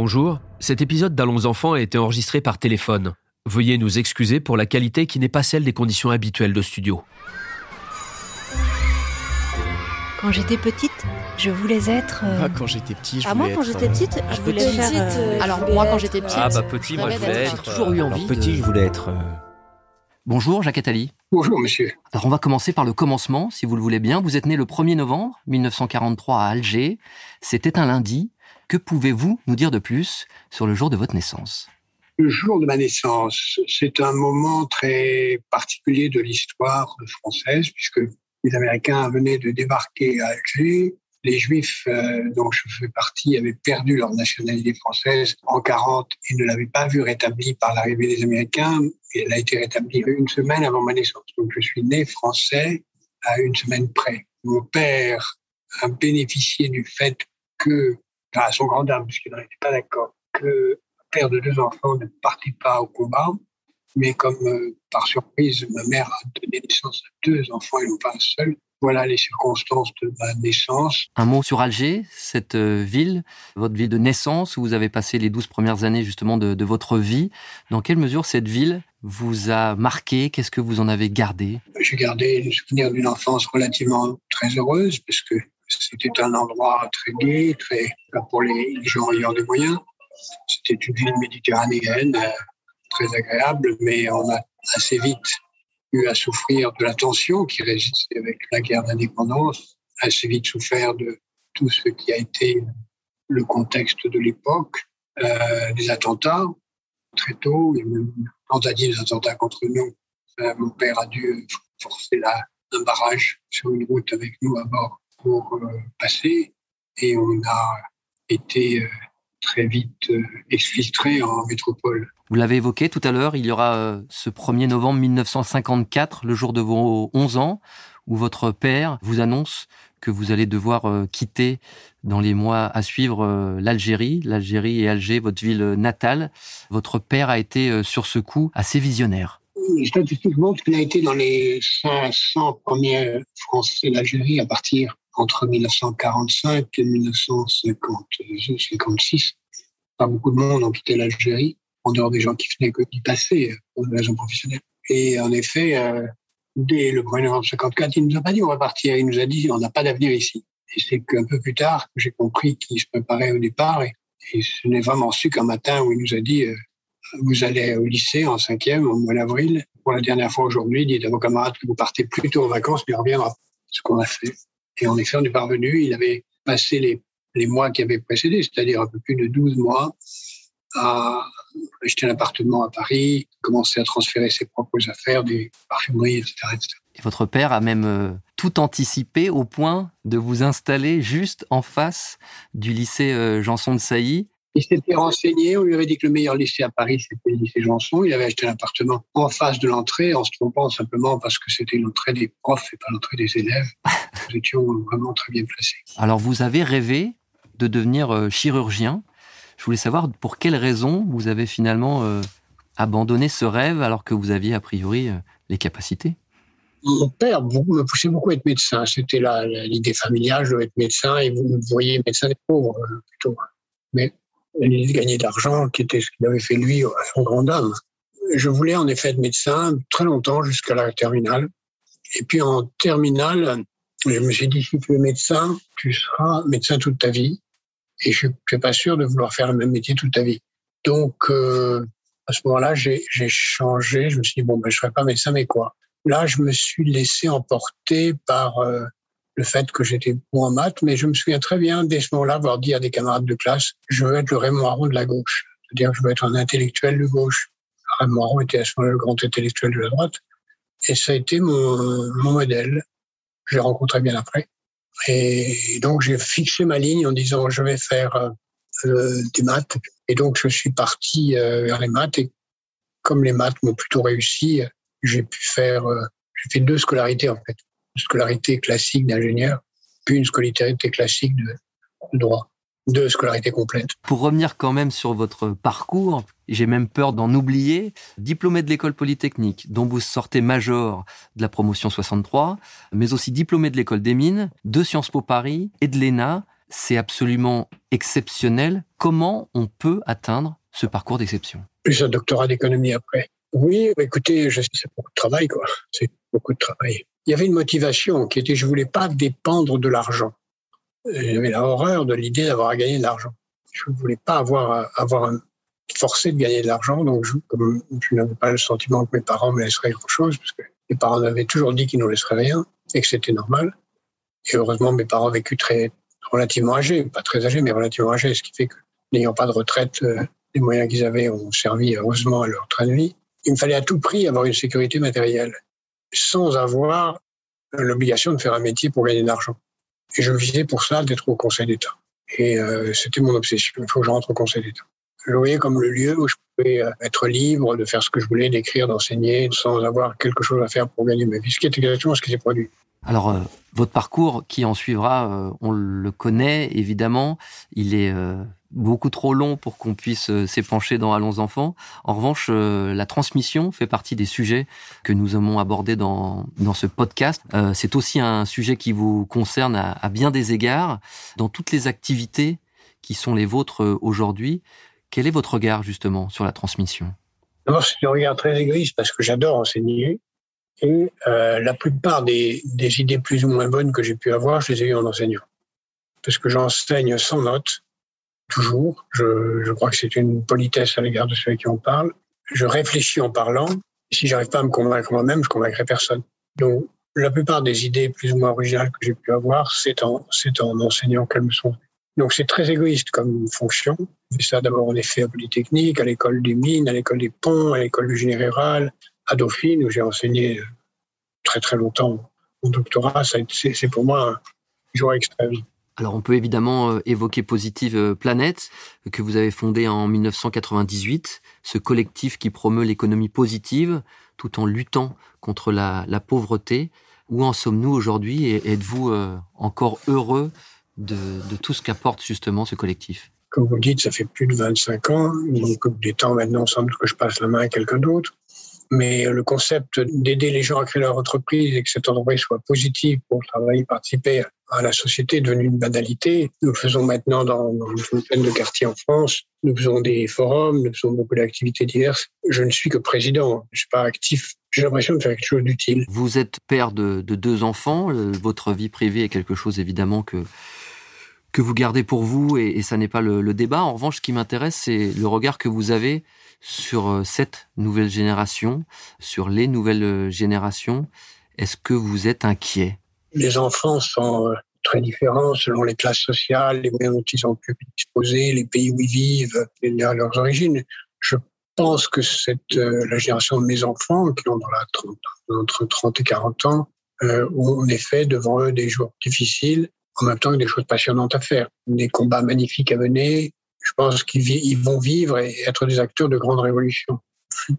Bonjour, cet épisode d'Allons enfants a été enregistré par téléphone. Veuillez nous excuser pour la qualité qui n'est pas celle des conditions habituelles de studio. Quand j'étais petite, je voulais être. euh, Ah, quand j'étais petit, je Ah, moi, voulais quand être, j'étais euh, petite, je voulais petite. faire. euh, Alors, je voulais moi, quand j'étais petite, euh, Ah bah petit, moi je voulais être... J'ai toujours eu euh, envie. Alors, petit, de- je voulais être. euh, Bonjour Jacques Attali. Bonjour monsieur. Alors on va commencer par le commencement, si vous le voulez bien. Vous êtes né le 1er novembre 1943 à Alger. C'était un lundi. Que pouvez-vous nous dire de plus sur le jour de votre naissance? Le jour de ma naissance, c'est un moment très particulier de l'histoire française puisque les Américains venaient de débarquer à Alger. Les Juifs euh, dont je fais partie avaient perdu leur nationalité française en 40 et ne l'avaient pas vue rétablie par l'arrivée des Américains. Elle a été rétablie une semaine avant ma naissance. Donc je suis né français à une semaine près. Mon père a bénéficié du fait que, à son grand dame, puisqu'il n'en était pas d'accord, que père de deux enfants ne partit pas au combat, mais comme euh, par surprise, ma mère a donné naissance à deux enfants et non pas un seul. Voilà les circonstances de ma naissance. Un mot sur Alger, cette euh, ville, votre ville de naissance, où vous avez passé les 12 premières années justement de, de votre vie. Dans quelle mesure cette ville vous a marqué? Qu'est-ce que vous en avez gardé? J'ai gardé le souvenir d'une enfance relativement très heureuse, parce que c'était un endroit très gai, très pour les les gens ayant des moyens. C'était une ville méditerranéenne, euh, très agréable, mais on a assez vite eu à souffrir de la tension qui résistait avec la guerre d'indépendance, assez vite souffert de tout ce qui a été le contexte de l'époque, euh, des attentats très tôt, a même tentative d'attentat contre nous. Euh, mon père a dû forcer un barrage sur une route avec nous à bord pour euh, passer et on a été euh, très vite euh, exfiltré en métropole. Vous l'avez évoqué tout à l'heure, il y aura ce 1er novembre 1954, le jour de vos 11 ans, où votre père vous annonce que vous allez devoir quitter dans les mois à suivre l'Algérie, l'Algérie et Alger, votre ville natale. Votre père a été sur ce coup assez visionnaire. Les statistiques montrent qu'il a été dans les 500 premiers Français d'Algérie à partir entre 1945 et 1956. Pas beaucoup de monde ont quitté l'Algérie, en dehors des gens qui venaient que d'y passer euh, pour des raisons professionnelles. Et en effet, euh, dès le 1er novembre 54, il nous a pas dit on va partir, il nous a dit on n'a pas d'avenir ici. Et c'est qu'un peu plus tard que j'ai compris qu'il se préparait au départ. Et, ce n'est vraiment su qu'un matin où il nous a dit euh, vous allez au lycée en cinquième au mois d'avril. Pour la dernière fois aujourd'hui, dites à vos camarades que vous partez plus tôt en vacances, mais on reviendra. Ce qu'on a fait. Et en effet, on est parvenu. Il avait passé les, les mois qui avaient précédé, c'est-à-dire un peu plus de 12 mois, à acheter un appartement à Paris, commencer à transférer ses propres affaires, des parfumeries, etc. etc. Et votre père a même euh, tout anticipé au point de vous installer juste en face du lycée euh, Janson de Sailly. Il s'était renseigné, on lui avait dit que le meilleur lycée à Paris, c'était le lycée Janson. Il avait acheté un appartement en face de l'entrée, en se trompant simplement parce que c'était l'entrée des profs et pas l'entrée des élèves. Nous étions vraiment très bien placés. Alors vous avez rêvé de devenir euh, chirurgien. Je voulais savoir pour quelles raisons vous avez finalement euh, abandonné ce rêve alors que vous aviez a priori euh, les capacités? Mon père me poussait beaucoup à être médecin. C'était l'idée familiale, je veux être médecin, et vous vous voyez médecin des pauvres, plutôt. Mais l'idée de gagner d'argent, qui était ce qu'il avait fait lui à son grand dame. Je voulais en effet être médecin très longtemps, jusqu'à la terminale. Et puis en terminale, je me suis dit, si tu es médecin, tu seras médecin toute ta vie. Et je ne suis pas sûr de vouloir faire le même métier toute ta vie. Donc, euh, à ce moment-là, j'ai changé. Je me suis dit, bon, ben, je ne serai pas médecin, mais quoi Là, je me suis laissé emporter par euh, le fait que j'étais bon en maths, mais je me souviens très bien, dès ce moment-là, avoir dit à des camarades de classe, je veux être le Raymond Aron de la gauche. C'est-à-dire je veux être un intellectuel de gauche. Raymond Aron était à ce moment-là le grand intellectuel de la droite. Et ça a été mon, mon modèle. Je l'ai rencontré bien après. Et donc, j'ai fixé ma ligne en disant, je vais faire euh, euh, des maths. Et donc, je suis parti euh, vers les maths. Et comme les maths m'ont plutôt réussi, j'ai pu faire, euh, j'ai fait deux scolarités en fait. Une scolarité classique d'ingénieur, puis une scolarité classique de droit. Deux scolarités complètes. Pour revenir quand même sur votre parcours, j'ai même peur d'en oublier, diplômé de l'école polytechnique, dont vous sortez major de la promotion 63, mais aussi diplômé de l'école des mines, de Sciences Po Paris et de l'ENA. c'est absolument exceptionnel. Comment on peut atteindre ce parcours d'exception? Plus un doctorat d'économie après. Oui, écoutez, je c'est beaucoup de travail, quoi. C'est beaucoup de travail. Il y avait une motivation qui était, je voulais pas dépendre de l'argent. J'avais la horreur de l'idée d'avoir à gagner de l'argent. Je ne voulais pas avoir avoir un, forcé de gagner de l'argent, donc je, comme je n'avais pas le sentiment que mes parents me laisseraient quelque chose, parce que mes parents m'avaient toujours dit qu'ils ne nous laisseraient rien et que c'était normal. Et heureusement, mes parents vécu très relativement âgés, pas très âgés, mais relativement âgés, ce qui fait que n'ayant pas de retraite, euh, les moyens qu'ils avaient ont servi heureusement à leur train de vie il me fallait à tout prix avoir une sécurité matérielle, sans avoir l'obligation de faire un métier pour gagner de l'argent. Et je visais pour ça d'être au Conseil d'État. Et euh, c'était mon obsession. Il faut que je rentre au Conseil d'État. Je le voyais comme le lieu où je pouvais euh, être libre de faire ce que je voulais, d'écrire, d'enseigner, sans avoir quelque chose à faire pour gagner ma vie. Ce qui est exactement ce qui s'est produit. Alors, euh, votre parcours qui en suivra, on le connaît évidemment. Il est beaucoup trop long pour qu'on puisse euh, s'épancher dans Allons enfants. En revanche, euh, la transmission fait partie des sujets que nous aimons aborder dans, dans ce podcast. Euh, c'est aussi un sujet qui vous concerne à, à, bien des égards. Dans toutes les activités qui sont les vôtres aujourd'hui, quel est votre regard justement sur la transmission? D'abord, c'est un regard très égoïste parce que j'adore enseigner. Et euh, la plupart des, idées plus ou moins bonnes que j'ai pu avoir, je les ai eues en enseignant. Parce que j'enseigne sans notes toujours. Je, crois que c'est une politesse à l'égard de ceux qui en parlent. Je réfléchis en parlant. Si j'arrive pas à me convaincre moi-même, je convaincrai personne. Donc, la plupart des idées plus ou moins originales que j'ai pu avoir, c'est en, c'est en enseignant qu'elles me sont donc c'est très égoïste comme fonction. J'ai ça d'abord en effet à Polytechnique, à l'école des mines, à l'école des ponts, à l'école du général, à Dauphine où j'ai enseigné très très longtemps mon doctorat. C'est pour moi un jour extrême. Alors on peut évidemment euh, évoquer Positive euh, Planète, que vous avez fondé en 1998, ce collectif qui promeut l'économie positive tout en luttant contre la, pauvreté. Où en sommes-nous aujourd'hui et êtes-vous euh, encore heureux de, tout ce qu'apporte justement ce collectif? Comme vous le dites, ça fait plus de 25 ans, donc des temps maintenant sans doute que je passe la main à quelqu'un d'autre mais le concept d'aider les gens à créer leur entreprise et que cet endroit soit positif pour travailler, participer à la société est devenu une banalité. Nous faisons maintenant dans, une vingtaine de quartiers en France. Nous faisons des forums, nous faisons beaucoup d'activités diverses. Je ne suis que président, je ne suis pas actif. J'ai l'impression de faire quelque chose d'utile. Vous êtes père de, deux enfants. Euh, votre vie privée est quelque chose évidemment que que vous gardez pour vous et, ça n'est pas le, débat. En revanche, ce qui m'intéresse, c'est le regard que vous avez sur euh, cette nouvelle génération, sur les nouvelles euh, générations. Est-ce que vous êtes inquiet? Les enfants sont euh, très différents selon les classes sociales, les moyens dont ils ont pu disposer, les pays où ils vivent, et leurs origines. Je pense que cette, la génération de mes enfants, qui ont dans la 30, entre 30 et 40 ans, ont en effet devant eux des jours difficiles, en même temps que des choses passionnantes à faire, des combats magnifiques à mener, je pense qu'ils vont vivre et être des acteurs de grandes révolutions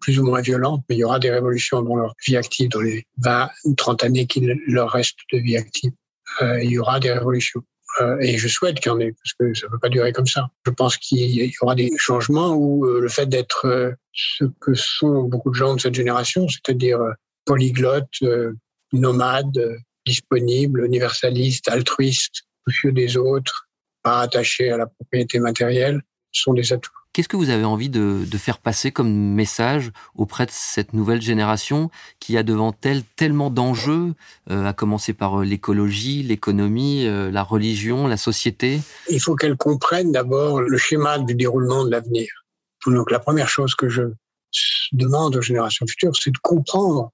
plus ou moins violentes, mais il y aura des révolutions dans leur vie active, dans les 20 ou 30 années qu'il leur reste de vie active. Euh, il y aura des révolutions. Euh, et je souhaite qu'il y en ait, parce que ça ne peut pas durer comme ça. Je pense qu'il y aura des changements où euh, le fait d'être ce que sont beaucoup de gens de cette génération, c'est-à-dire polyglotte, nomade, disponible, universaliste, altruiste, soucieux des autres, pas attachés à la propriété matérielle sont des atouts. Qu'est-ce que vous avez envie de, de, faire passer comme message auprès de cette nouvelle génération qui a devant elle tellement d'enjeux, euh, à commencer par euh, l'écologie, l'économie, euh, la religion, la société? Il faut qu'elle comprenne d'abord le schéma du déroulement de l'avenir. Donc la première chose que je demande aux générations futures, c'est de comprendre,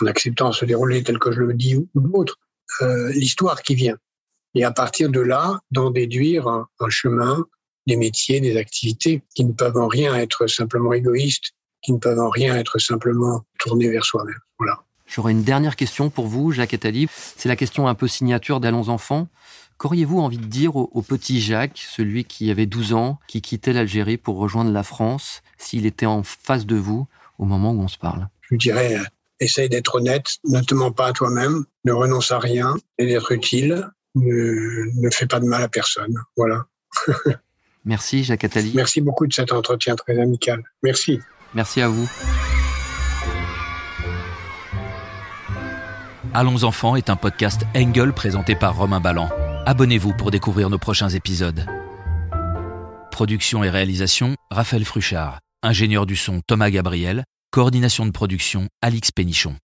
en acceptant ce déroulé tel que je le dis ou d'autres, l'histoire qui vient et à partir de là, d'en déduire un, chemin, des métiers, des activités qui ne peuvent en rien être simplement égoïstes, qui ne peuvent en rien être simplement tournés vers soi-même. Voilà. J'aurais une dernière question pour vous, Jacques Attali. C'est la question un peu signature d'Allons enfants. Qu'auriez-vous envie de dire au, petit Jacques, celui qui avait 12 ans, qui quittait l'Algérie pour rejoindre la France, s'il était en face de vous au moment où on se parle? Je lui dirais, euh, essaye d'être honnête, ne te mens pas à toi-même, ne renonce à rien et d'être utile ne, fait pas de mal à personne. Voilà. Merci Jacques Attali. Merci beaucoup de cet entretien très amical. Merci. Merci à vous. Allons enfants est un podcast Engel présenté par Romain Ballan. Abonnez-vous pour découvrir nos prochains épisodes. Production et réalisation, Raphaël Fruchard. Ingénieur du son, Thomas Gabriel. Coordination de production, Alix Pénichon.